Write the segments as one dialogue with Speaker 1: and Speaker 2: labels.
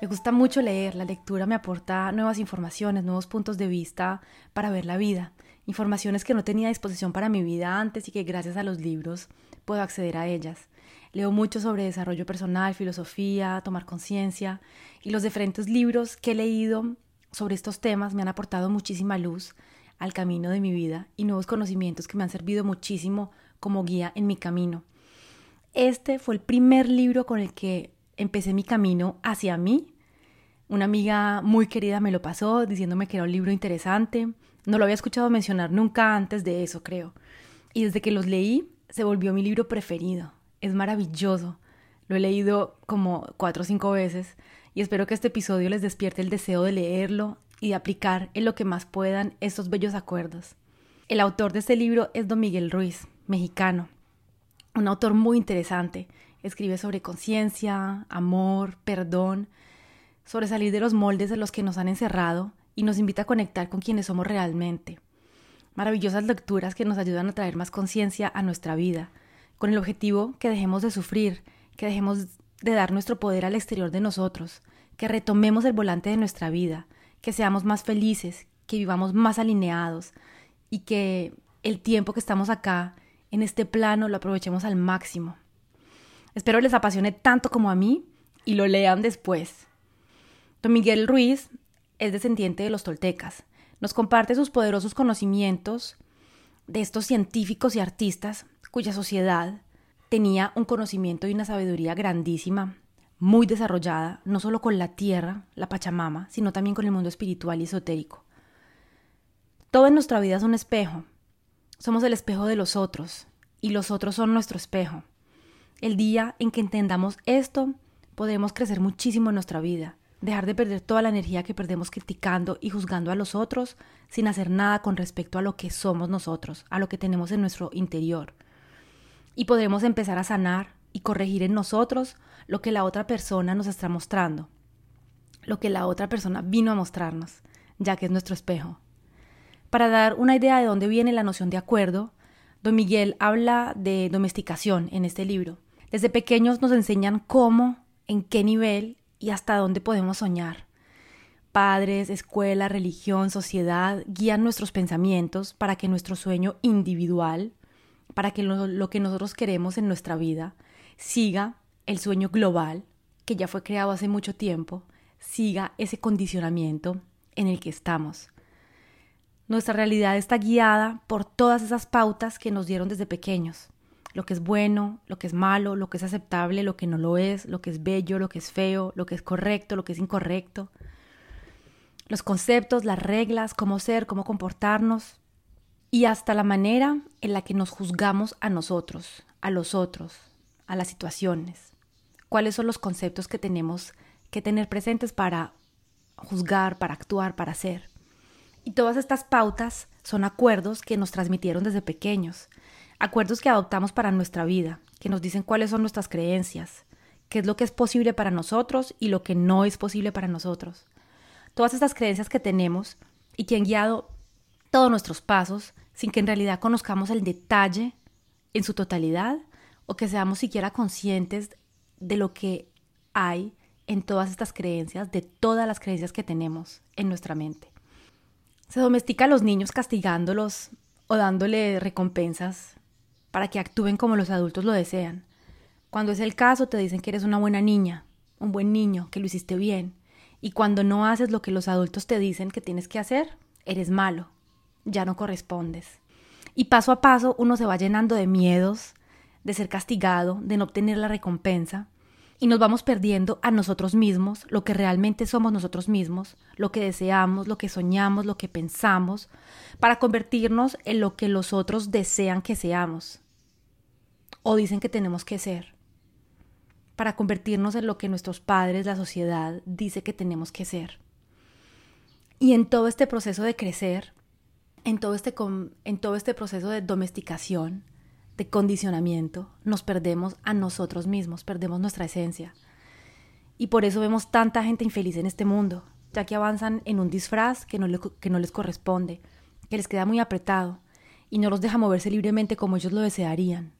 Speaker 1: Me gusta mucho leer, la lectura me aporta nuevas informaciones, nuevos puntos de vista para ver la vida, informaciones que no tenía a disposición para mi vida antes y que gracias a los libros puedo acceder a ellas. Leo mucho sobre desarrollo personal, filosofía, tomar conciencia y los diferentes libros que he leído sobre estos temas me han aportado muchísima luz al camino de mi vida y nuevos conocimientos que me han servido muchísimo como guía en mi camino. Este fue el primer libro con el que empecé mi camino hacia mí. Una amiga muy querida me lo pasó diciéndome que era un libro interesante. No lo había escuchado mencionar nunca antes de eso, creo. Y desde que los leí, se volvió mi libro preferido. Es maravilloso. Lo he leído como cuatro o cinco veces y espero que este episodio les despierte el deseo de leerlo y de aplicar en lo que más puedan estos bellos acuerdos. El autor de este libro es Don Miguel Ruiz, mexicano, un autor muy interesante Escribe sobre conciencia, amor, perdón, sobre salir de los moldes de los que nos han encerrado y nos invita a conectar con quienes somos realmente. Maravillosas lecturas que nos ayudan a traer más conciencia a nuestra vida, con el objetivo que dejemos de sufrir, que dejemos de dar nuestro poder al exterior de nosotros, que retomemos el volante de nuestra vida, que seamos más felices, que vivamos más alineados y que el tiempo que estamos acá, en este plano, lo aprovechemos al máximo. Espero les apasione tanto como a mí y lo lean después. Don Miguel Ruiz es descendiente de los toltecas. Nos comparte sus poderosos conocimientos de estos científicos y artistas cuya sociedad tenía un conocimiento y una sabiduría grandísima, muy desarrollada, no solo con la tierra, la Pachamama, sino también con el mundo espiritual y esotérico. Todo en nuestra vida es un espejo. Somos el espejo de los otros, y los otros son nuestro espejo. El día en que entendamos esto, podemos crecer muchísimo en nuestra vida, dejar de perder toda la energía que perdemos criticando y juzgando a los otros sin hacer nada con respecto a lo que somos nosotros, a lo que tenemos en nuestro interior. Y podremos empezar a sanar y corregir en nosotros lo que la otra persona nos está mostrando, lo que la otra persona vino a mostrarnos, ya que es nuestro espejo. Para dar una idea de dónde viene la noción de acuerdo, don Miguel habla de domesticación en este libro desde pequeños nos enseñan cómo, en qué nivel y hasta dónde podemos soñar. Padres, escuela, religión, sociedad guían nuestros pensamientos para que nuestro sueño individual, para que lo, que nosotros queremos en nuestra vida, siga el sueño global, que ya fue creado hace mucho tiempo, siga ese condicionamiento en el que estamos. Nuestra realidad está guiada por todas esas pautas que nos dieron desde pequeños lo que es bueno, lo que es malo, lo que es aceptable, lo que no lo es, lo que es bello, lo que es feo, lo que es correcto, lo que es incorrecto. Los conceptos, las reglas, cómo ser, cómo comportarnos y hasta la manera en la que nos juzgamos a nosotros, a los otros, a las situaciones. ¿Cuáles son los conceptos que tenemos que tener presentes para juzgar, para actuar, para ser? Y todas estas pautas son acuerdos que nos transmitieron desde pequeños acuerdos que adoptamos para nuestra vida, que nos dicen cuáles son nuestras creencias, qué es lo que es posible para nosotros y lo que no es posible para nosotros. Todas estas creencias que tenemos y que han guiado todos nuestros pasos sin que en realidad conozcamos el detalle en su totalidad o que seamos siquiera conscientes de lo que hay en todas estas creencias, de todas las creencias que tenemos en nuestra mente. Se domestica a los niños castigándolos o dándole recompensas para que actúen como los adultos lo desean. Cuando es el caso, te dicen que eres una buena niña, un buen niño, que lo hiciste bien, Y cuando no haces lo que los adultos te dicen que tienes que hacer, eres malo, ya no correspondes. Y paso a paso uno se va llenando de miedos, de ser castigado, de no obtener la recompensa, y nos vamos perdiendo a nosotros mismos, lo que realmente somos nosotros mismos, lo que deseamos, lo que soñamos, lo que pensamos, para convertirnos en lo que los otros desean que seamos o dicen que tenemos que ser, para convertirnos en lo que nuestros padres, la sociedad, dice que tenemos que ser. Y en todo este proceso de crecer, en todo este, en todo este proceso de domesticación, de condicionamiento, nos perdemos a nosotros mismos, perdemos nuestra esencia. Y por eso vemos tanta gente infeliz en este mundo, ya que avanzan en un disfraz que no, que no les corresponde, que les queda muy apretado y no los deja moverse libremente como ellos lo desearían,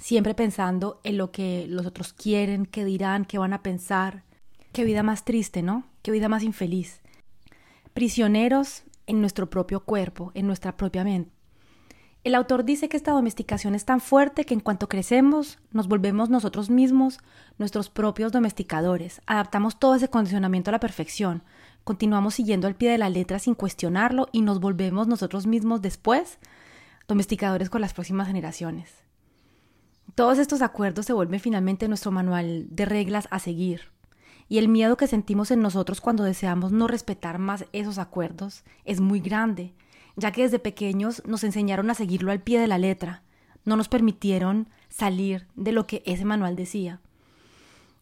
Speaker 1: siempre pensando en lo que los otros quieren, qué dirán, qué van a pensar. Qué vida más triste, ¿no? Qué vida más infeliz. Prisioneros en nuestro propio cuerpo, en nuestra propia mente. El autor dice que esta domesticación es tan fuerte que en cuanto crecemos nos volvemos nosotros mismos nuestros propios domesticadores, adaptamos todo ese condicionamiento a la perfección, continuamos siguiendo al pie de la letra sin cuestionarlo y nos volvemos nosotros mismos después domesticadores con las próximas generaciones. Todos estos acuerdos se vuelven finalmente nuestro manual de reglas a seguir. Y el miedo que sentimos en nosotros cuando deseamos no respetar más esos acuerdos es muy grande ya que desde pequeños nos enseñaron a seguirlo al pie de la letra, no nos permitieron salir de lo que ese manual decía.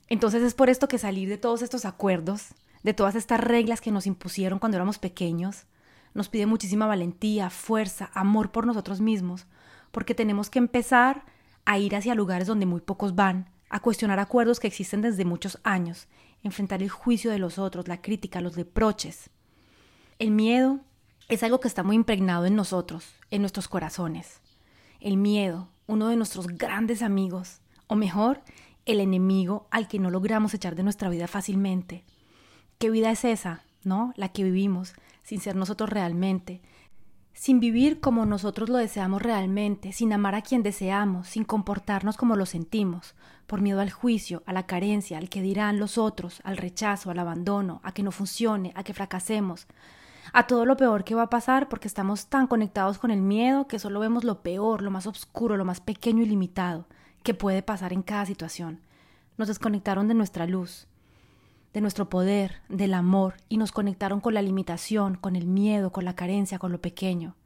Speaker 1: Entonces es por esto que salir de todos estos acuerdos, de todas estas reglas que nos impusieron cuando éramos pequeños, nos pide muchísima valentía, fuerza, amor por nosotros mismos, porque tenemos que empezar a ir hacia lugares donde muy pocos van, a cuestionar acuerdos que existen desde muchos años, enfrentar el juicio de los otros, la crítica, los reproches. El miedo es algo que está muy impregnado en nosotros, en nuestros corazones. El miedo, uno de nuestros grandes amigos, o mejor, el enemigo al que no logramos echar de nuestra vida fácilmente. ¿Qué vida es esa, no? La que vivimos, sin ser nosotros realmente, sin vivir como nosotros lo deseamos realmente, sin amar a quien deseamos, sin comportarnos como lo sentimos, por miedo al juicio, a la carencia, al que dirán los otros, al rechazo, al abandono, a que no funcione, a que fracasemos, a todo lo peor que va a pasar porque estamos tan conectados con el miedo que solo vemos lo peor, lo más oscuro, lo más pequeño y limitado que puede pasar en cada situación. Nos desconectaron de nuestra luz, de nuestro poder, del amor y nos conectaron con la limitación, con el miedo, con la carencia, con lo pequeño.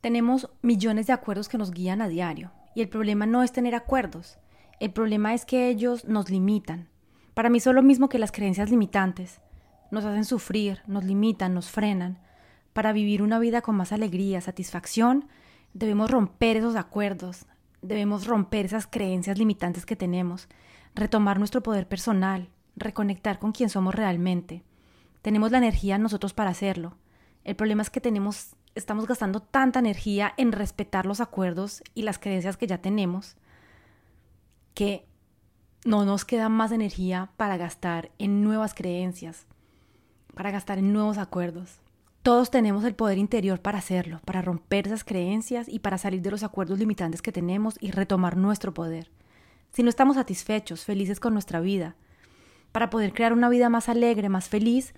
Speaker 1: Tenemos millones de acuerdos que nos guían a diario y el problema no es tener acuerdos, el problema es que ellos nos limitan. Para mí son lo mismo que las creencias limitantes nos hacen sufrir, nos limitan, nos frenan. Para vivir una vida con más alegría, satisfacción, debemos romper esos acuerdos, debemos romper esas creencias limitantes que tenemos, retomar nuestro poder personal, reconectar con quien somos realmente. Tenemos la energía nosotros para hacerlo. El problema es que tenemos estamos gastando tanta energía en respetar los acuerdos y las creencias que ya tenemos que no nos queda más energía para gastar en nuevas creencias, para gastar en nuevos acuerdos. Todos tenemos el poder interior para hacerlo, para romper esas creencias y para salir de los acuerdos limitantes que tenemos y retomar nuestro poder. Si no estamos satisfechos, felices con nuestra vida, para poder crear una vida más alegre, más feliz,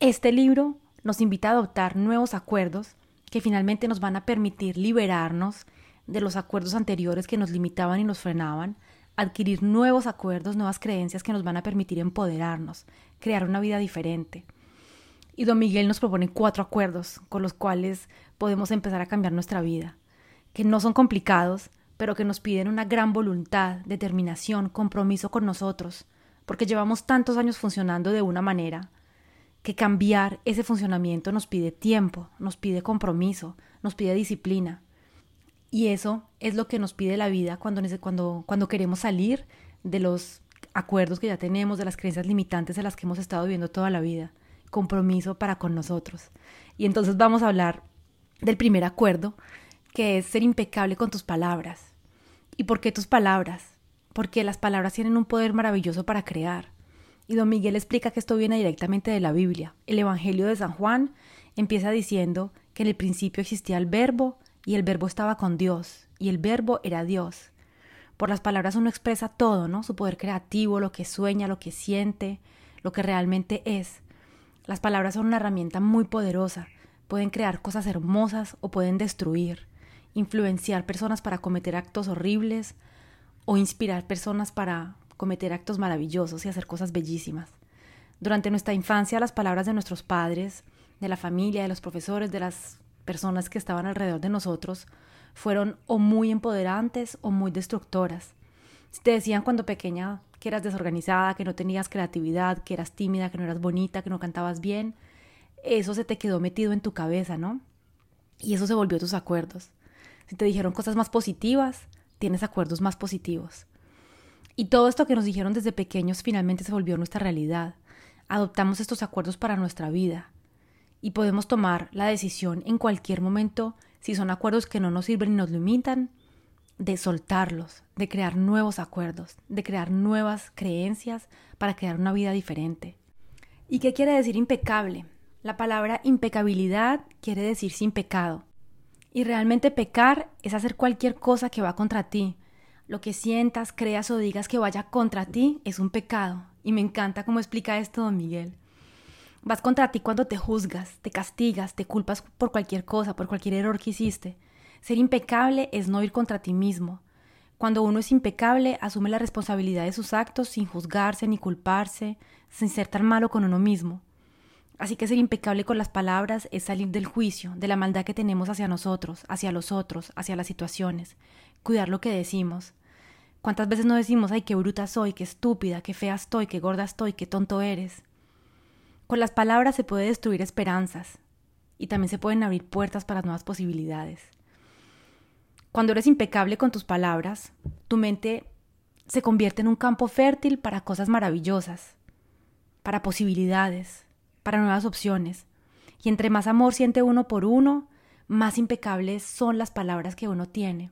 Speaker 1: este libro nos invita a adoptar nuevos acuerdos que finalmente nos van a permitir liberarnos de los acuerdos anteriores que nos limitaban y nos frenaban, adquirir nuevos acuerdos, nuevas creencias que nos van a permitir empoderarnos, crear una vida diferente. Y don Miguel nos propone cuatro acuerdos con los cuales podemos empezar a cambiar nuestra vida, que no son complicados, pero que nos piden una gran voluntad, determinación, compromiso con nosotros, porque llevamos tantos años funcionando de una manera que cambiar ese funcionamiento nos pide tiempo, nos pide compromiso, nos pide disciplina. Y eso es lo que nos pide la vida cuando, cuando, cuando queremos salir de los acuerdos que ya tenemos, de las creencias limitantes de las que hemos estado viviendo toda la vida compromiso para con nosotros. Y entonces vamos a hablar del primer acuerdo, que es ser impecable con tus palabras. ¿Y por qué tus palabras? Porque las palabras tienen un poder maravilloso para crear. Y don Miguel explica que esto viene directamente de la Biblia. El Evangelio de San Juan empieza diciendo que en el principio existía el verbo y el verbo estaba con Dios y el verbo era Dios. Por las palabras uno expresa todo, ¿no? Su poder creativo, lo que sueña, lo que siente, lo que realmente es. Las palabras son una herramienta muy poderosa, pueden crear cosas hermosas o pueden destruir, influenciar personas para cometer actos horribles o inspirar personas para cometer actos maravillosos y hacer cosas bellísimas. Durante nuestra infancia las palabras de nuestros padres, de la familia, de los profesores, de las personas que estaban alrededor de nosotros, fueron o muy empoderantes o muy destructoras. Si te decían cuando pequeña que eras desorganizada, que no tenías creatividad, que eras tímida, que no eras bonita, que no cantabas bien, eso se te quedó metido en tu cabeza, ¿no? Y eso se volvió tus acuerdos. Si te dijeron cosas más positivas, tienes acuerdos más positivos. Y todo esto que nos dijeron desde pequeños finalmente se volvió nuestra realidad. Adoptamos estos acuerdos para nuestra vida. Y podemos tomar la decisión en cualquier momento, si son acuerdos que no nos sirven y nos limitan, de soltarlos, de crear nuevos acuerdos, de crear nuevas creencias para crear una vida diferente. ¿Y qué quiere decir impecable? La palabra impecabilidad quiere decir sin pecado. Y realmente pecar es hacer cualquier cosa que va contra ti. Lo que sientas, creas o digas que vaya contra ti es un pecado. Y me encanta cómo explica esto don Miguel. Vas contra ti cuando te juzgas, te castigas, te culpas por cualquier cosa, por cualquier error que hiciste. Ser impecable es no ir contra ti mismo. Cuando uno es impecable, asume la responsabilidad de sus actos sin juzgarse ni culparse, sin ser tan malo con uno mismo. Así que ser impecable con las palabras es salir del juicio, de la maldad que tenemos hacia nosotros, hacia los otros, hacia las situaciones, cuidar lo que decimos. ¿Cuántas veces no decimos, ay, qué bruta soy, qué estúpida, qué fea estoy, qué gorda estoy, qué tonto eres? Con las palabras se puede destruir esperanzas y también se pueden abrir puertas para nuevas posibilidades. Cuando eres impecable con tus palabras, tu mente se convierte en un campo fértil para cosas maravillosas, para posibilidades, para nuevas opciones. Y entre más amor siente uno por uno, más impecables son las palabras que uno tiene.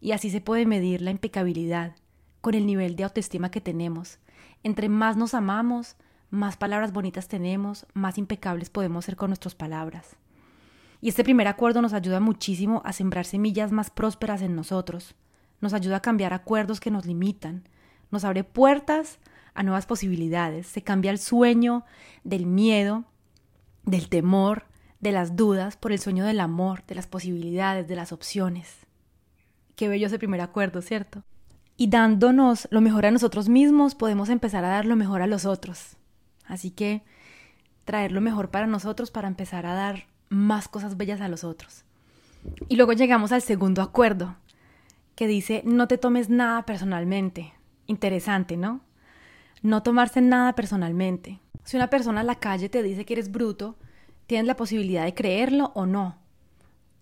Speaker 1: Y así se puede medir la impecabilidad con el nivel de autoestima que tenemos. Entre más nos amamos, más palabras bonitas tenemos, más impecables podemos ser con nuestras palabras. Y este primer acuerdo nos ayuda muchísimo a sembrar semillas más prósperas en nosotros, nos ayuda a cambiar acuerdos que nos limitan, nos abre puertas a nuevas posibilidades, se cambia el sueño del miedo, del temor, de las dudas por el sueño del amor, de las posibilidades, de las opciones. Qué bello ese primer acuerdo, ¿cierto? Y dándonos lo mejor a nosotros mismos, podemos empezar a dar lo mejor a los otros. Así que traer lo mejor para nosotros para empezar a dar más cosas bellas a los otros. Y luego llegamos al segundo acuerdo, que dice no te tomes nada personalmente. Interesante, ¿no? No tomarse nada personalmente. Si una persona en la calle te dice que eres bruto, tienes la posibilidad de creerlo o no.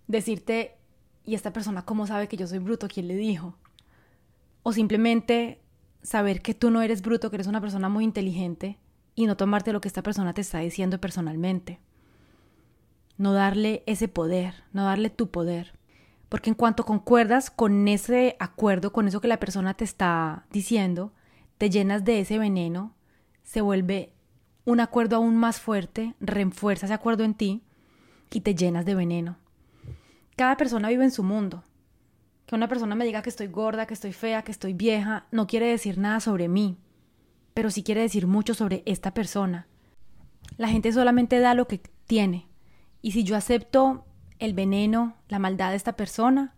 Speaker 1: Decirte, ¿y esta persona cómo sabe que yo soy bruto? ¿Quién le dijo? O simplemente saber que tú no eres bruto, que eres una persona muy inteligente y no tomarte lo que esta persona te está diciendo personalmente no darle ese poder, no darle tu poder. Porque en cuanto concuerdas con ese acuerdo, con eso que la persona te está diciendo, te llenas de ese veneno, se vuelve un acuerdo aún más fuerte, refuerza ese acuerdo en ti y te llenas de veneno. Cada persona vive en su mundo. Que una persona me diga que estoy gorda, que estoy fea, que estoy vieja, no quiere decir nada sobre mí, pero sí quiere decir mucho sobre esta persona. La gente solamente da lo que tiene, y si yo acepto el veneno, la maldad de esta persona,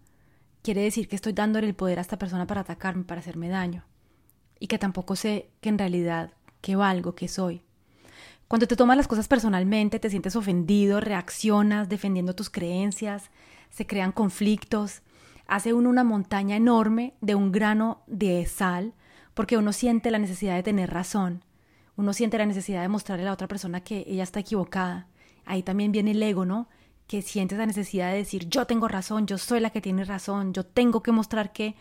Speaker 1: quiere decir que estoy dándole el poder a esta persona para atacarme, para hacerme daño. Y que tampoco sé que en realidad qué valgo, qué soy. Cuando te tomas las cosas personalmente, te sientes ofendido, reaccionas defendiendo tus creencias, se crean conflictos, hace uno una montaña enorme de un grano de sal, porque uno siente la necesidad de tener razón, uno siente la necesidad de mostrarle a la otra persona que ella está equivocada, ahí también viene el ego, ¿no? Que sientes la necesidad de decir, yo tengo razón, yo soy la que tiene razón, yo tengo que mostrar que,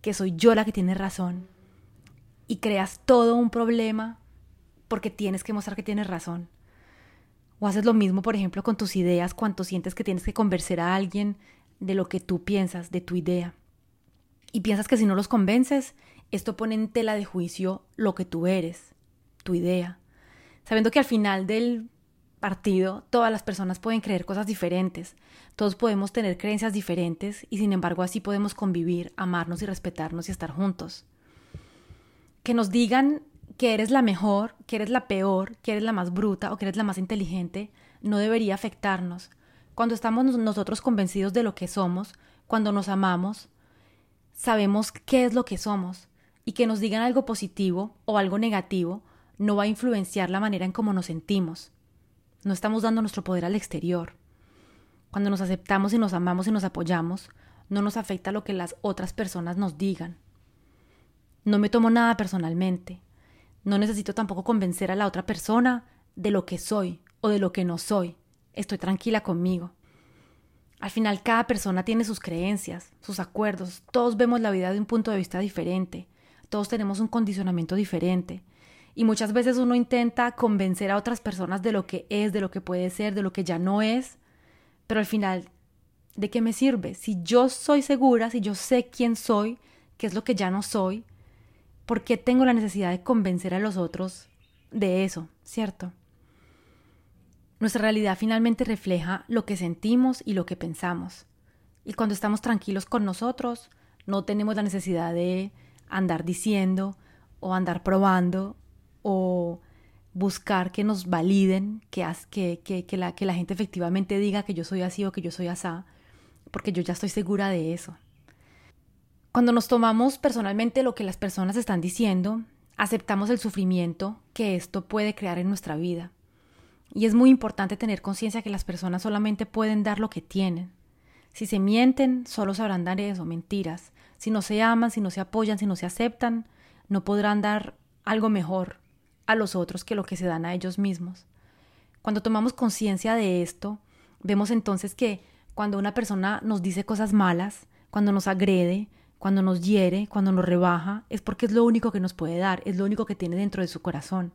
Speaker 1: que soy yo la que tiene razón. Y creas todo un problema porque tienes que mostrar que tienes razón. O haces lo mismo, por ejemplo, con tus ideas, cuando sientes que tienes que convencer a alguien de lo que tú piensas, de tu idea. Y piensas que si no los convences, esto pone en tela de juicio lo que tú eres, tu idea. Sabiendo que al final del partido, todas las personas pueden creer cosas diferentes, todos podemos tener creencias diferentes y sin embargo así podemos convivir, amarnos y respetarnos y estar juntos. Que nos digan que eres la mejor, que eres la peor, que eres la más bruta o que eres la más inteligente, no debería afectarnos. Cuando estamos nosotros convencidos de lo que somos, cuando nos amamos, sabemos qué es lo que somos y que nos digan algo positivo o algo negativo no va a influenciar la manera en cómo nos sentimos. No estamos dando nuestro poder al exterior. Cuando nos aceptamos y nos amamos y nos apoyamos, no nos afecta lo que las otras personas nos digan. No me tomo nada personalmente. No necesito tampoco convencer a la otra persona de lo que soy o de lo que no soy. Estoy tranquila conmigo. Al final cada persona tiene sus creencias, sus acuerdos, todos vemos la vida de un punto de vista diferente, todos tenemos un condicionamiento diferente. Y muchas veces uno intenta convencer a otras personas de lo que es, de lo que puede ser, de lo que ya no es, pero al final, ¿de qué me sirve? Si yo soy segura, si yo sé quién soy, qué es lo que ya no soy, ¿por qué tengo la necesidad de convencer a los otros de eso, cierto? Nuestra realidad finalmente refleja lo que sentimos y lo que pensamos. Y cuando estamos tranquilos con nosotros, no tenemos la necesidad de andar diciendo o andar probando o buscar que nos validen, que, que, que, la, que la gente efectivamente diga que yo soy así o que yo soy asá, porque yo ya estoy segura de eso. Cuando nos tomamos personalmente lo que las personas están diciendo, aceptamos el sufrimiento que esto puede crear en nuestra vida. Y es muy importante tener conciencia que las personas solamente pueden dar lo que tienen. Si se mienten, solo sabrán dar eso, mentiras. Si no se aman, si no se apoyan, si no se aceptan, no podrán dar algo mejor a los otros que lo que se dan a ellos mismos. Cuando tomamos conciencia de esto, vemos entonces que cuando una persona nos dice cosas malas, cuando nos agrede, cuando nos hiere, cuando nos rebaja, es porque es lo único que nos puede dar, es lo único que tiene dentro de su corazón.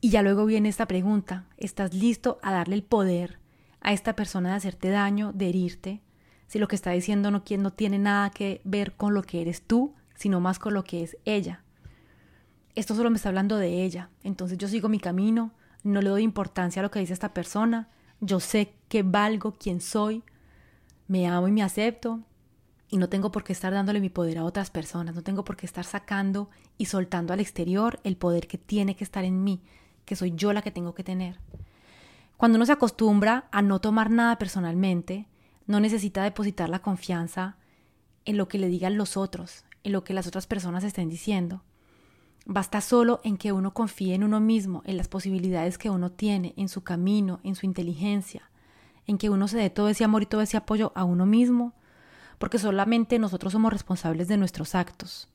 Speaker 1: Y ya luego viene esta pregunta, ¿estás listo a darle el poder a esta persona de hacerte daño, de herirte? Si lo que está diciendo no, no tiene nada que ver con lo que eres tú, sino más con lo que es ella. Esto solo me está hablando de ella, entonces yo sigo mi camino, no le doy importancia a lo que dice esta persona, yo sé que valgo, quién soy, me amo y me acepto, y no tengo por qué estar dándole mi poder a otras personas, no tengo por qué estar sacando y soltando al exterior el poder que tiene que estar en mí, que soy yo la que tengo que tener. Cuando uno se acostumbra a no tomar nada personalmente, no necesita depositar la confianza en lo que le digan los otros, en lo que las otras personas estén diciendo. Basta solo en que uno confíe en uno mismo, en las posibilidades que uno tiene, en su camino, en su inteligencia, en que uno se dé todo ese amor y todo ese apoyo a uno mismo, porque solamente nosotros somos responsables de nuestros actos.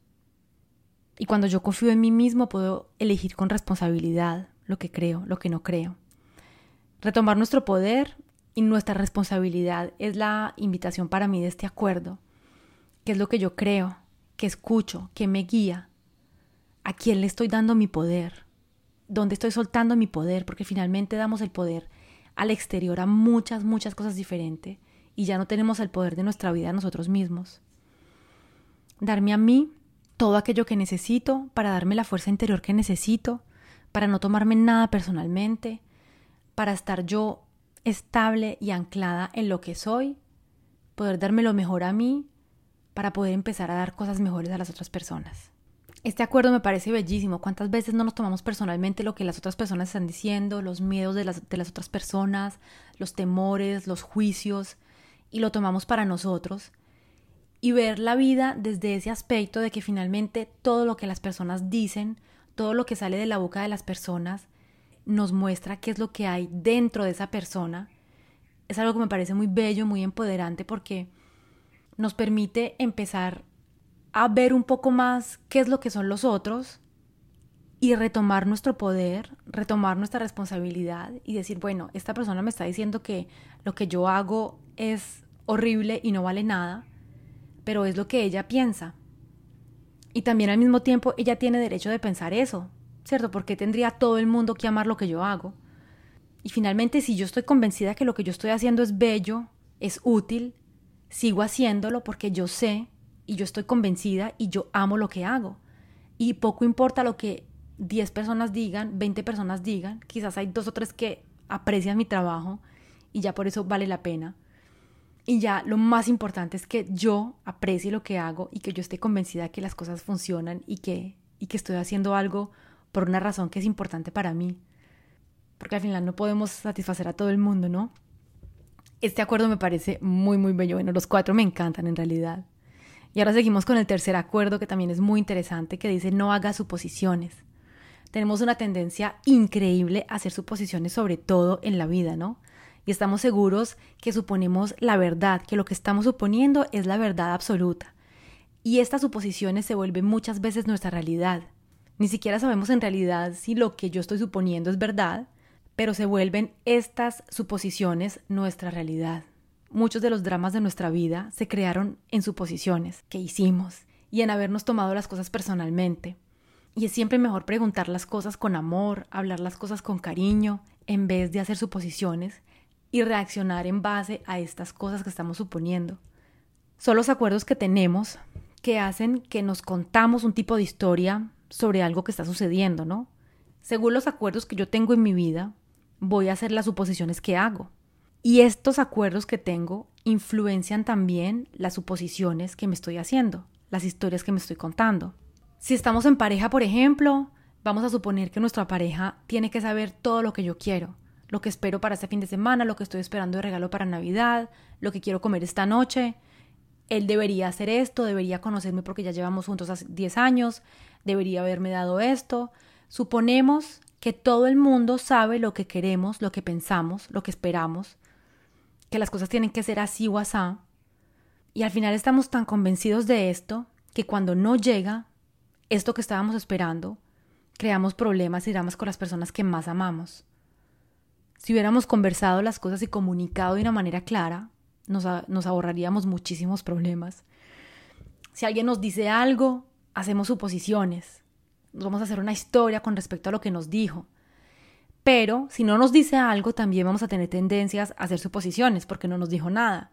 Speaker 1: Y cuando yo confío en mí mismo puedo elegir con responsabilidad lo que creo, lo que no creo. Retomar nuestro poder y nuestra responsabilidad es la invitación para mí de este acuerdo. ¿Qué es lo que yo creo? ¿Qué escucho? ¿Qué me guía? ¿A quién le estoy dando mi poder? ¿Dónde estoy soltando mi poder? Porque finalmente damos el poder al exterior a muchas, muchas cosas diferentes y ya no tenemos el poder de nuestra vida nosotros mismos. Darme a mí todo aquello que necesito para darme la fuerza interior que necesito, para no tomarme nada personalmente, para estar yo estable y anclada en lo que soy, poder darme lo mejor a mí, para poder empezar a dar cosas mejores a las otras personas. Este acuerdo me parece bellísimo. ¿Cuántas veces no nos tomamos personalmente lo que las otras personas están diciendo, los miedos de las, de las otras personas, los temores, los juicios, y lo tomamos para nosotros? Y ver la vida desde ese aspecto de que finalmente todo lo que las personas dicen, todo lo que sale de la boca de las personas, nos muestra qué es lo que hay dentro de esa persona, es algo que me parece muy bello, muy empoderante porque nos permite empezar a ver un poco más qué es lo que son los otros y retomar nuestro poder, retomar nuestra responsabilidad y decir, bueno, esta persona me está diciendo que lo que yo hago es horrible y no vale nada, pero es lo que ella piensa. Y también al mismo tiempo ella tiene derecho de pensar eso, ¿cierto? Porque tendría todo el mundo que amar lo que yo hago. Y finalmente, si yo estoy convencida que lo que yo estoy haciendo es bello, es útil, sigo haciéndolo porque yo sé y yo estoy convencida y yo amo lo que hago. Y poco importa lo que 10 personas digan, 20 personas digan, quizás hay dos o tres que aprecian mi trabajo y ya por eso vale la pena. Y ya lo más importante es que yo aprecie lo que hago y que yo esté convencida que las cosas funcionan y que y que estoy haciendo algo por una razón que es importante para mí. Porque al final no podemos satisfacer a todo el mundo, ¿no? Este acuerdo me parece muy, muy bello. Bueno, los cuatro me encantan en realidad. Y ahora seguimos con el tercer acuerdo que también es muy interesante, que dice no haga suposiciones. Tenemos una tendencia increíble a hacer suposiciones sobre todo en la vida, ¿no? Y estamos seguros que suponemos la verdad, que lo que estamos suponiendo es la verdad absoluta. Y estas suposiciones se vuelven muchas veces nuestra realidad. Ni siquiera sabemos en realidad si lo que yo estoy suponiendo es verdad, pero se vuelven estas suposiciones nuestra realidad. Muchos de los dramas de nuestra vida se crearon en suposiciones que hicimos y en habernos tomado las cosas personalmente. Y es siempre mejor preguntar las cosas con amor, hablar las cosas con cariño, en vez de hacer suposiciones y reaccionar en base a estas cosas que estamos suponiendo. Son los acuerdos que tenemos que hacen que nos contamos un tipo de historia sobre algo que está sucediendo, ¿no? Según los acuerdos que yo tengo en mi vida, voy a hacer las suposiciones que hago. Y estos acuerdos que tengo influencian también las suposiciones que me estoy haciendo, las historias que me estoy contando. Si estamos en pareja, por ejemplo, vamos a suponer que nuestra pareja tiene que saber todo lo que yo quiero, lo que espero para este fin de semana, lo que estoy esperando de regalo para Navidad, lo que quiero comer esta noche. Él debería hacer esto, debería conocerme porque ya llevamos juntos hace 10 años, debería haberme dado esto. Suponemos que todo el mundo sabe lo que queremos, lo que pensamos, lo que esperamos, que las cosas tienen que ser así o asá. Y al final estamos tan convencidos de esto que cuando no llega esto que estábamos esperando, creamos problemas y dramas con las personas que más amamos. Si hubiéramos conversado las cosas y comunicado de una manera clara, nos, nos ahorraríamos muchísimos problemas. Si alguien nos dice algo, hacemos suposiciones. Nos vamos a hacer una historia con respecto a lo que nos dijo. Pero si no nos dice algo, también vamos a tener tendencias a hacer suposiciones porque no nos dijo nada.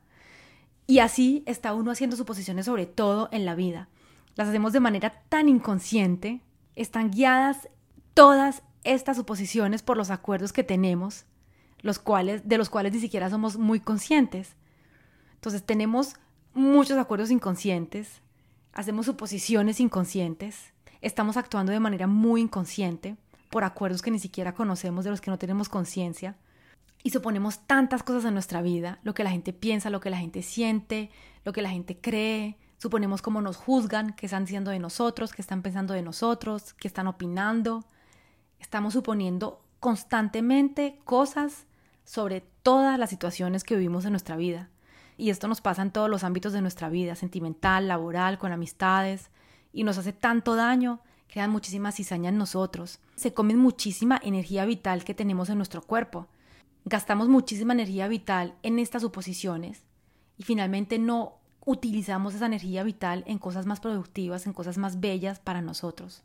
Speaker 1: Y así está uno haciendo suposiciones sobre todo en la vida. Las hacemos de manera tan inconsciente, están guiadas todas estas suposiciones por los acuerdos que tenemos, los cuales, de los cuales ni siquiera somos muy conscientes. Entonces tenemos muchos acuerdos inconscientes, hacemos suposiciones inconscientes, estamos actuando de manera muy inconsciente por acuerdos que ni siquiera conocemos, de los que no tenemos conciencia. Y suponemos tantas cosas en nuestra vida, lo que la gente piensa, lo que la gente siente, lo que la gente cree, suponemos cómo nos juzgan, qué están diciendo de nosotros, qué están pensando de nosotros, qué están opinando. Estamos suponiendo constantemente cosas sobre todas las situaciones que vivimos en nuestra vida. Y esto nos pasa en todos los ámbitos de nuestra vida, sentimental, laboral, con amistades, y nos hace tanto daño crean muchísima cizaña en nosotros. Se comen muchísima energía vital que tenemos en nuestro cuerpo. Gastamos muchísima energía vital en estas suposiciones y finalmente no utilizamos esa energía vital en cosas más productivas, en cosas más bellas para nosotros.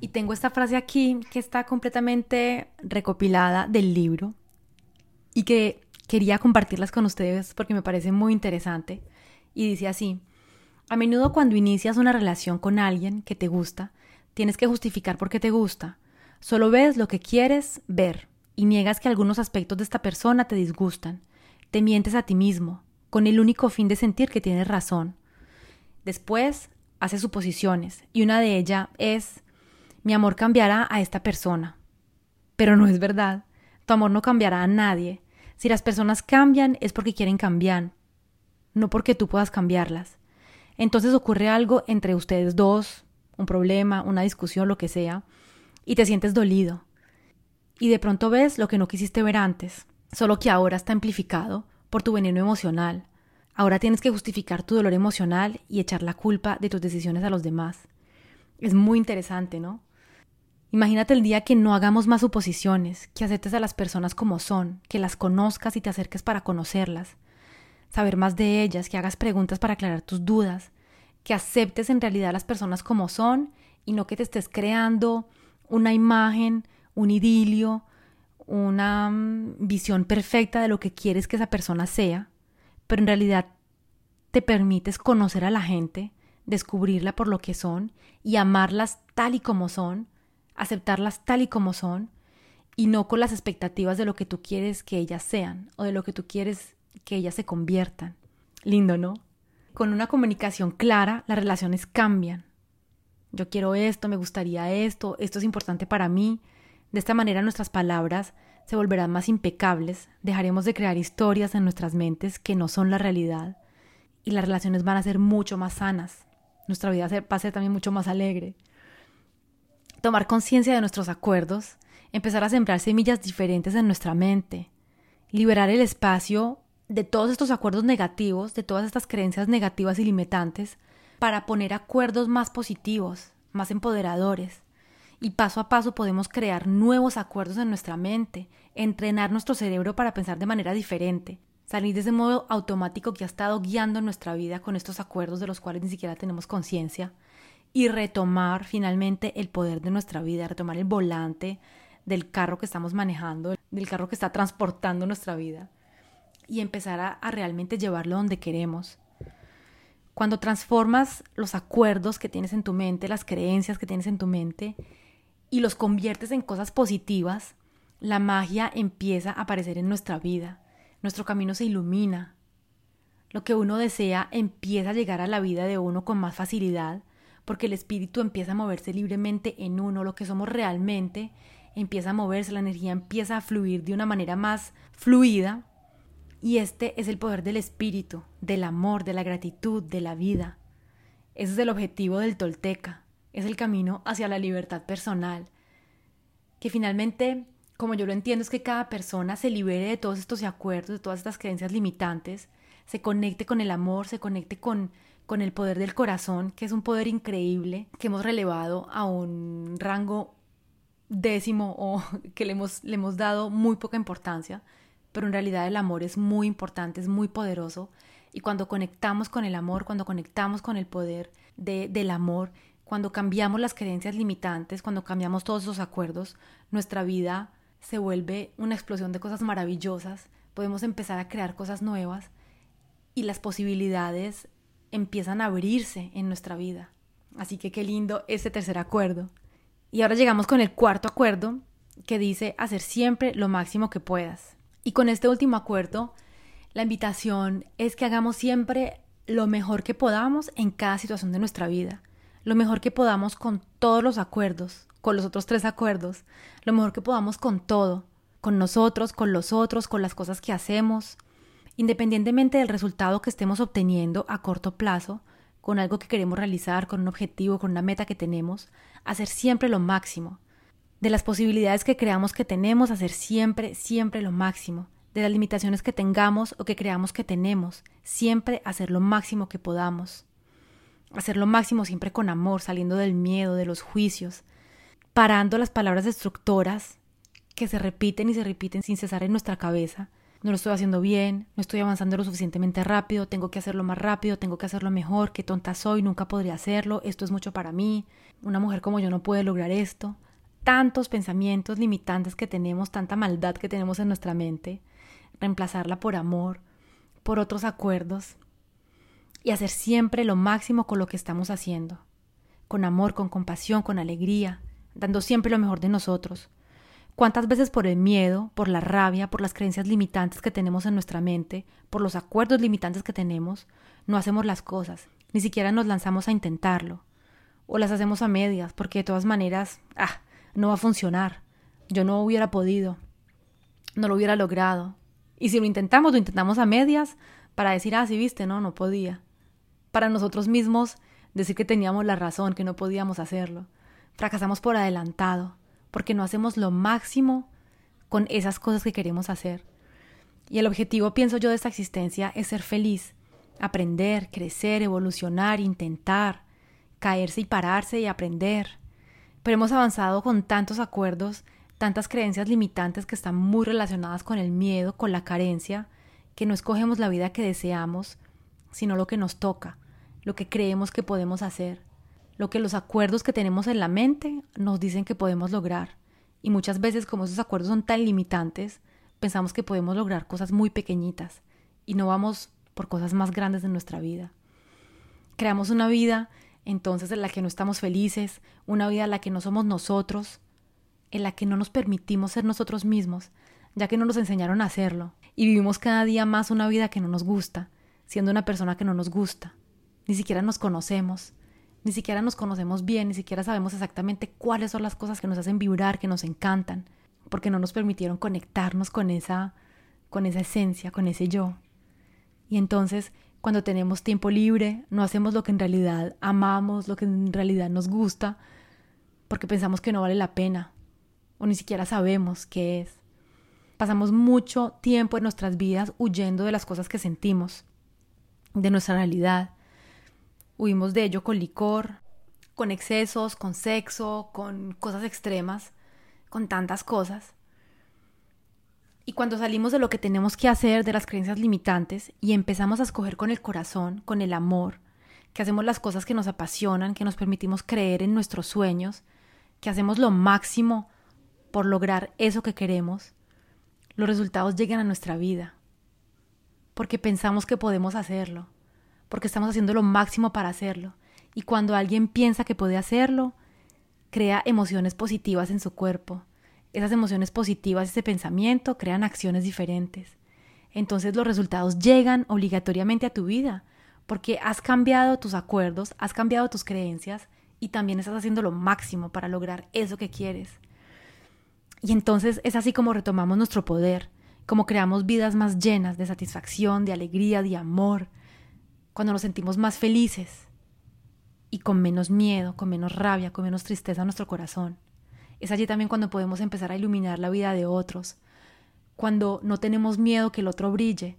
Speaker 1: Y tengo esta frase aquí que está completamente recopilada del libro y que quería compartirlas con ustedes porque me parece muy interesante. Y dice así, a menudo cuando inicias una relación con alguien que te gusta, tienes que justificar por qué te gusta. Solo ves lo que quieres ver y niegas que algunos aspectos de esta persona te disgustan. Te mientes a ti mismo, con el único fin de sentir que tienes razón. Después, haces suposiciones y una de ellas es mi amor cambiará a esta persona. Pero no es verdad. Tu amor no cambiará a nadie. Si las personas cambian es porque quieren cambiar, no porque tú puedas cambiarlas. Entonces ocurre algo entre ustedes dos, un problema, una discusión, lo que sea, y te sientes dolido. Y de pronto ves lo que no quisiste ver antes, solo que ahora está amplificado por tu veneno emocional. Ahora tienes que justificar tu dolor emocional y echar la culpa de tus decisiones a los demás. Es muy interesante, ¿no? Imagínate el día que no hagamos más suposiciones, que aceptes a las personas como son, que las conozcas y te acerques para conocerlas, saber más de ellas, que hagas preguntas para aclarar tus dudas, que aceptes en realidad a las personas como son y no que te estés creando una imagen, un idilio, una mm, visión perfecta de lo que quieres que esa persona sea, pero en realidad te permites conocer a la gente, descubrirla por lo que son y amarlas tal y como son, aceptarlas tal y como son y no con las expectativas de lo que tú quieres que ellas sean o de lo que tú quieres que ellas se conviertan. Lindo, ¿no? Con una comunicación clara, las relaciones cambian. Yo quiero esto, me gustaría esto, esto es importante para mí. De esta manera nuestras palabras se volverán más impecables, dejaremos de crear historias en nuestras mentes que no son la realidad y las relaciones van a ser mucho más sanas. Nuestra vida va a ser también mucho más alegre. Tomar conciencia de nuestros acuerdos, empezar a sembrar semillas diferentes en nuestra mente, liberar el espacio de todos estos acuerdos negativos, de todas estas creencias negativas y limitantes, para poner acuerdos más positivos, más empoderadores. Y paso a paso podemos crear nuevos acuerdos en nuestra mente, entrenar nuestro cerebro para pensar de manera diferente, salir de ese modo automático que ha estado guiando nuestra vida con estos acuerdos de los cuales ni siquiera tenemos conciencia, y retomar finalmente el poder de nuestra vida, retomar el volante del carro que estamos manejando, del carro que está transportando nuestra vida y empezar a, realmente llevarlo donde queremos. Cuando transformas los acuerdos que tienes en tu mente, las creencias que tienes en tu mente, y los conviertes en cosas positivas, la magia empieza a aparecer en nuestra vida. Nuestro camino se ilumina. Lo que uno desea empieza a llegar a la vida de uno con más facilidad, porque el espíritu empieza a moverse libremente en uno, lo que somos realmente empieza a moverse, la energía empieza a fluir de una manera más fluida y este es el poder del espíritu, del amor, de la gratitud, de la vida. Ese es el objetivo del tolteca, es el camino hacia la libertad personal. Que finalmente, como yo lo entiendo, es que cada persona se libere de todos estos acuerdos, de todas estas creencias limitantes, se conecte con el amor, se conecte con, con el poder del corazón, que es un poder increíble que hemos relevado a un rango décimo o que le hemos, le hemos dado muy poca importancia pero en realidad el amor es muy importante, es muy poderoso. Y cuando conectamos con el amor, cuando conectamos con el poder de, del amor, cuando cambiamos las creencias limitantes, cuando cambiamos todos esos acuerdos, nuestra vida se vuelve una explosión de cosas maravillosas, podemos empezar a crear cosas nuevas y las posibilidades empiezan a abrirse en nuestra vida. Así que qué lindo ese tercer acuerdo. Y ahora llegamos con el cuarto acuerdo que dice hacer siempre lo máximo que puedas. Y con este último acuerdo, la invitación es que hagamos siempre lo mejor que podamos en cada situación de nuestra vida, lo mejor que podamos con todos los acuerdos, con los otros tres acuerdos, lo mejor que podamos con todo, con nosotros, con los otros, con las cosas que hacemos, independientemente del resultado que estemos obteniendo a corto plazo, con algo que queremos realizar, con un objetivo, con una meta que tenemos, hacer siempre lo máximo, de las posibilidades que creamos que tenemos, hacer siempre, siempre lo máximo, de las limitaciones que tengamos o que creamos que tenemos, siempre hacer lo máximo que podamos. Hacer lo máximo siempre con amor, saliendo del miedo, de los juicios, parando las palabras destructoras que se repiten y se repiten sin cesar en nuestra cabeza. No lo estoy haciendo bien, no estoy avanzando lo suficientemente rápido, tengo que hacerlo más rápido, tengo que hacerlo mejor, qué tonta soy, nunca podría hacerlo, esto es mucho para mí, una mujer como yo no puede lograr esto tantos pensamientos limitantes que tenemos, tanta maldad que tenemos en nuestra mente, reemplazarla por amor, por otros acuerdos y hacer siempre lo máximo con lo que estamos haciendo, con amor, con compasión, con alegría, dando siempre lo mejor de nosotros. ¿Cuántas veces por el miedo, por la rabia, por las creencias limitantes que tenemos en nuestra mente, por los acuerdos limitantes que tenemos, no hacemos las cosas, ni siquiera nos lanzamos a intentarlo? O las hacemos a medias, porque de todas maneras, ah, no va a funcionar. Yo no hubiera podido, no lo hubiera logrado. Y si lo intentamos, lo intentamos a medias para decir, ah, sí, viste, no, no podía. Para nosotros mismos decir que teníamos la razón, que no podíamos hacerlo. Fracasamos por adelantado, porque no hacemos lo máximo con esas cosas que queremos hacer. Y el objetivo, pienso yo, de esta existencia es ser feliz, aprender, crecer, evolucionar, intentar, caerse y pararse y aprender, pero hemos avanzado con tantos acuerdos, tantas creencias limitantes que están muy relacionadas con el miedo, con la carencia, que no escogemos la vida que deseamos, sino lo que nos toca, lo que creemos que podemos hacer, lo que los acuerdos que tenemos en la mente nos dicen que podemos lograr. Y muchas veces como esos acuerdos son tan limitantes, pensamos que podemos lograr cosas muy pequeñitas y no vamos por cosas más grandes en nuestra vida. Creamos una vida entonces en la que no estamos felices, una vida en la que no somos nosotros, en la que no nos permitimos ser nosotros mismos, ya que no nos enseñaron a hacerlo, y vivimos cada día más una vida que no nos gusta, siendo una persona que no nos gusta, ni siquiera nos conocemos, Ni siquiera nos conocemos bien, ni siquiera sabemos exactamente cuáles son las cosas que nos hacen vibrar, que nos encantan, porque no nos permitieron conectarnos con esa, con esa esencia, con ese yo. Y entonces, cuando tenemos tiempo libre, no hacemos lo que en realidad amamos, lo que en realidad nos gusta, porque pensamos que no vale la pena, o ni siquiera sabemos qué es. Pasamos mucho tiempo en nuestras vidas huyendo de las cosas que sentimos, de nuestra realidad. Huimos de ello con licor, con excesos, con sexo, con cosas extremas, con tantas cosas. Y cuando salimos de lo que tenemos que hacer, de las creencias limitantes, y empezamos a escoger con el corazón, con el amor, que hacemos las cosas que nos apasionan, que nos permitimos creer en nuestros sueños, que hacemos lo máximo por lograr eso que queremos, los resultados llegan a nuestra vida. Porque pensamos que podemos hacerlo, porque estamos haciendo lo máximo para hacerlo. Y cuando alguien piensa que puede hacerlo, crea emociones positivas en su cuerpo. Esas emociones positivas, ese pensamiento, crean acciones diferentes. Entonces los resultados llegan obligatoriamente a tu vida, porque has cambiado tus acuerdos, has cambiado tus creencias y también estás haciendo lo máximo para lograr eso que quieres. Y entonces es así como retomamos nuestro poder, como creamos vidas más llenas de satisfacción, de alegría, de amor, cuando nos sentimos más felices y con menos miedo, con menos rabia, con menos tristeza en nuestro corazón. Es allí también cuando podemos empezar a iluminar la vida de otros, cuando no tenemos miedo que el otro brille,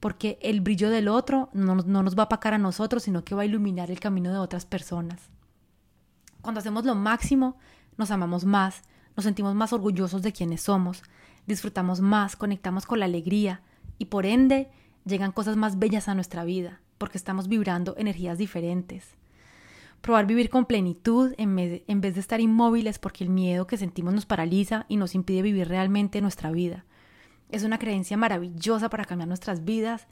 Speaker 1: porque el brillo del otro no, no nos va a apacar a nosotros, sino que va a iluminar el camino de otras personas. Cuando hacemos lo máximo, nos amamos más, nos sentimos más orgullosos de quienes somos, disfrutamos más, conectamos con la alegría y por ende llegan cosas más bellas a nuestra vida, porque estamos vibrando energías diferentes. Probar vivir con plenitud en vez de estar inmóviles porque el miedo que sentimos nos paraliza y nos impide vivir realmente nuestra vida. Es una creencia maravillosa para cambiar nuestras vidas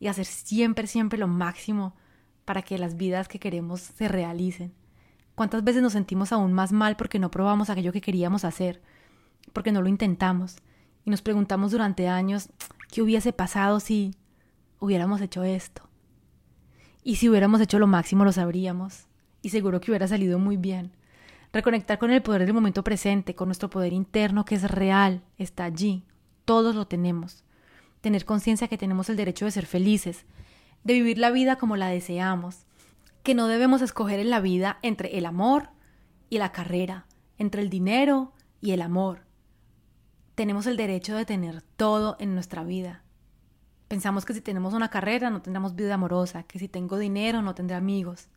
Speaker 1: y hacer siempre, siempre lo máximo para que las vidas que queremos se realicen. ¿Cuántas veces nos sentimos aún más mal porque no probamos aquello que queríamos hacer? Porque no lo intentamos. Y nos preguntamos durante años, ¿qué hubiese pasado si hubiéramos hecho esto? Y si hubiéramos hecho lo máximo lo sabríamos. Y seguro que hubiera salido muy bien. Reconectar con el poder del momento presente, con nuestro poder interno que es real, está allí. Todos lo tenemos. Tener conciencia que tenemos el derecho de ser felices, de vivir la vida como la deseamos, que no debemos escoger en la vida entre el amor y la carrera, entre el dinero y el amor. Tenemos el derecho de tener todo en nuestra vida. Pensamos que si tenemos una carrera no tendremos vida amorosa, que si tengo dinero no tendré amigos.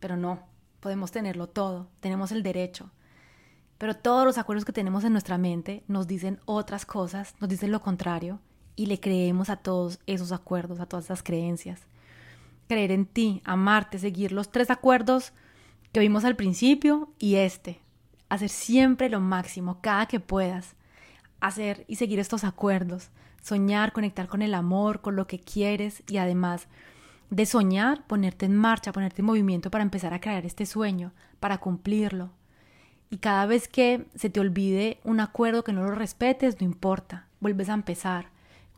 Speaker 1: Pero no, podemos tenerlo todo, tenemos el derecho. Pero todos los acuerdos que tenemos en nuestra mente nos dicen otras cosas, nos dicen lo contrario, y le creemos a todos esos acuerdos, a todas esas creencias creer en ti, amarte, seguir los tres acuerdos que vimos al principio y este. Hacer siempre lo máximo, cada que puedas. Hacer y seguir estos acuerdos. Soñar, conectar con el amor, con lo que quieres y además de soñar, ponerte en marcha, ponerte en movimiento para empezar a crear este sueño, para cumplirlo. Y cada vez que se te olvide un acuerdo que no lo respetes, no importa, vuelves a empezar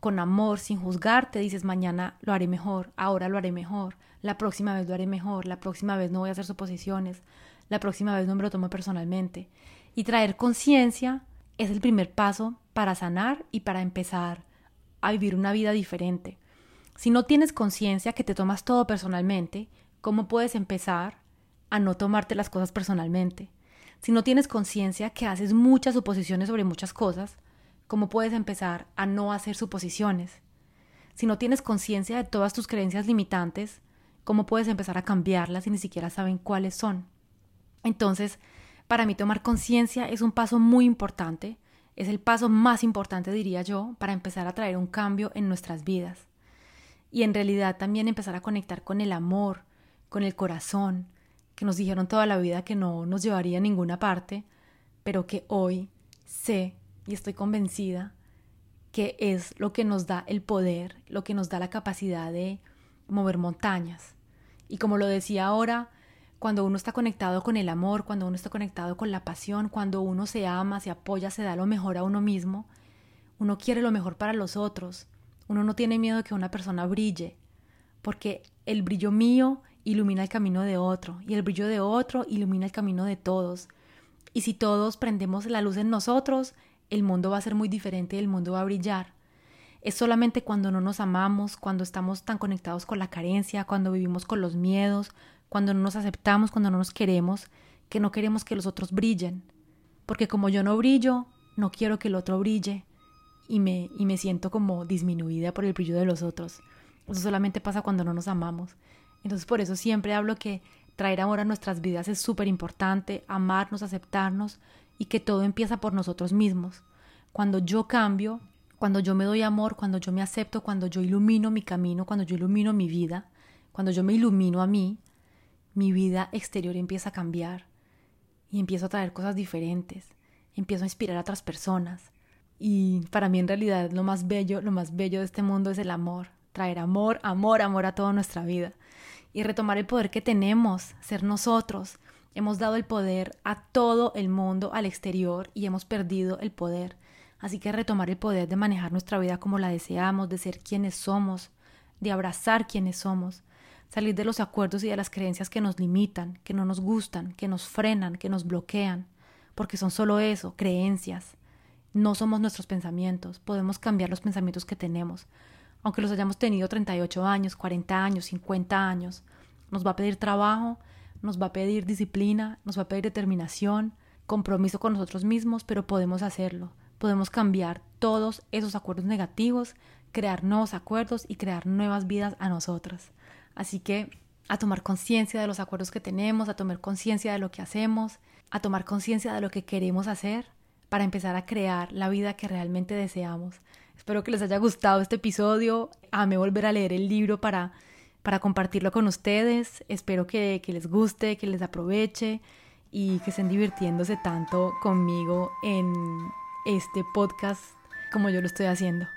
Speaker 1: con amor, sin juzgarte, dices mañana lo haré mejor, ahora lo haré mejor, la próxima vez lo haré mejor, la próxima vez no voy a hacer suposiciones, la próxima vez no me lo tomo personalmente. Y traer conciencia es el primer paso para sanar y para empezar a vivir una vida diferente. Si no tienes conciencia que te tomas todo personalmente, ¿cómo puedes empezar a no tomarte las cosas personalmente? Si no tienes conciencia que haces muchas suposiciones sobre muchas cosas, ¿cómo puedes empezar a no hacer suposiciones? Si no tienes conciencia de todas tus creencias limitantes, ¿cómo puedes empezar a cambiarlas si ni siquiera saben cuáles son? Entonces, para mí tomar conciencia es un paso muy importante, es el paso más importante, diría yo, para empezar a traer un cambio en nuestras vidas. Y en realidad también empezar a conectar con el amor, con el corazón, que nos dijeron toda la vida que no nos llevaría a ninguna parte, pero que hoy sé y estoy convencida que es lo que nos da el poder, lo que nos da la capacidad de mover montañas. Y como lo decía ahora, cuando uno está conectado con el amor, cuando uno está conectado con la pasión, cuando uno se ama, se apoya, se da lo mejor a uno mismo, uno quiere lo mejor para los otros, uno no tiene miedo que una persona brille, porque el brillo mío ilumina el camino de otro y el brillo de otro ilumina el camino de todos. Y si todos prendemos la luz en nosotros, el mundo va a ser muy diferente y el mundo va a brillar. Es solamente cuando no nos amamos, cuando estamos tan conectados con la carencia, cuando vivimos con los miedos, cuando no nos aceptamos, cuando no nos queremos, que no queremos que los otros brillen. Porque como yo no brillo, no quiero que el otro brille y me, y me siento como disminuida por el brillo de los otros. Eso solamente pasa cuando no nos amamos. Entonces por eso siempre hablo que traer amor a nuestras vidas es súper importante, amarnos, aceptarnos y que todo empieza por nosotros mismos. Cuando yo cambio, cuando yo me doy amor, cuando yo me acepto, cuando yo ilumino mi camino, cuando yo ilumino mi vida, cuando yo me ilumino a mí, mi vida exterior empieza a cambiar y empiezo a traer cosas diferentes, empiezo a inspirar a otras personas. Y para mí en realidad lo más bello, lo más bello de este mundo es el amor, traer amor, amor, amor a toda nuestra vida y retomar el poder que tenemos, ser nosotros. Hemos dado el poder a todo el mundo, al exterior, y hemos perdido el poder. Así que retomar el poder de manejar nuestra vida como la deseamos, de ser quienes somos, de abrazar quienes somos, salir de los acuerdos y de las creencias que nos limitan, que no nos gustan, que nos frenan, que nos bloquean, porque son solo eso, creencias. No somos nuestros pensamientos, podemos cambiar los pensamientos que tenemos, aunque los hayamos tenido 38 años, 40 años, 50 años, nos va a pedir trabajo, nos va a pedir disciplina, nos va a pedir determinación, compromiso con nosotros mismos, pero podemos hacerlo. Podemos cambiar todos esos acuerdos negativos, crear nuevos acuerdos y crear nuevas vidas a nosotras. Así que a tomar conciencia de los acuerdos que tenemos, a tomar conciencia de lo que hacemos, a tomar conciencia de lo que queremos hacer para empezar a crear la vida que realmente deseamos. Espero que les haya gustado este episodio. Amé volver a leer el libro para, para compartirlo con ustedes. Espero que, que les guste, que les aproveche y que estén divirtiéndose tanto conmigo en este podcast como yo lo estoy haciendo.